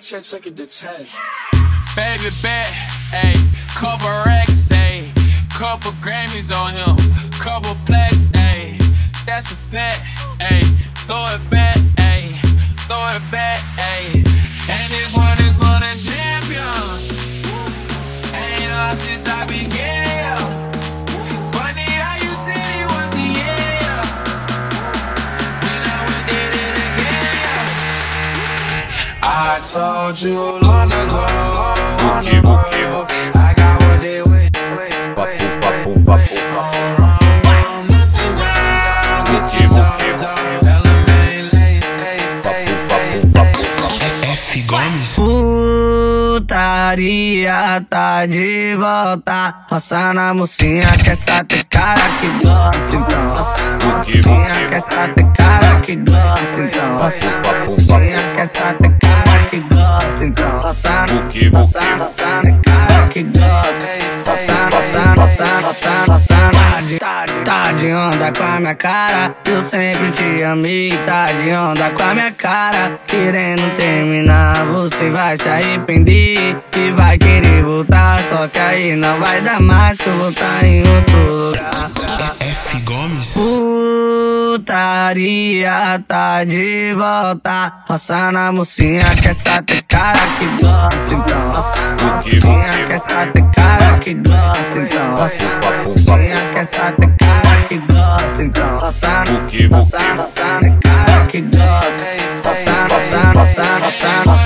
check, check to 10. Baby bet, ayy, couple racks, ayy, couple Grammys on him, couple plaques, ayy, that's a fact, ayy, throw it back, ayy, throw it back, ayy, I told you long ago, long ago, I got what they wait, wait. Go get. Tell ain't late, late, late. F Gomes. Putaria tá de volta. Roça na mocinha que essa tem cara que gosta. Então, roça na mocinha que essa tem cara que gosta. Então, roça na mocinha que essa tem roça, buki. roça tem cara que gosta. Roça, roça, roça, roça, roça. Tá de, tá de onda com a minha cara. Eu sempre te amei. Tá de onda com a minha cara. Querendo terminar, você vai se arrepender. E vai querer voltar. Só que aí não vai dar mais. Que eu vou tá em outro lugar. F Gomes. Putaria tá de volta. Roça na mocinha que essa tem cara que gosta. Então, roça na mocinha que essa tem cara que gosta. Então, roça na mocinha que essa tem cara que gosta. Então, roça na roça, buki. roça tem cara que gosta. Roça, roça, roça, roça, roça.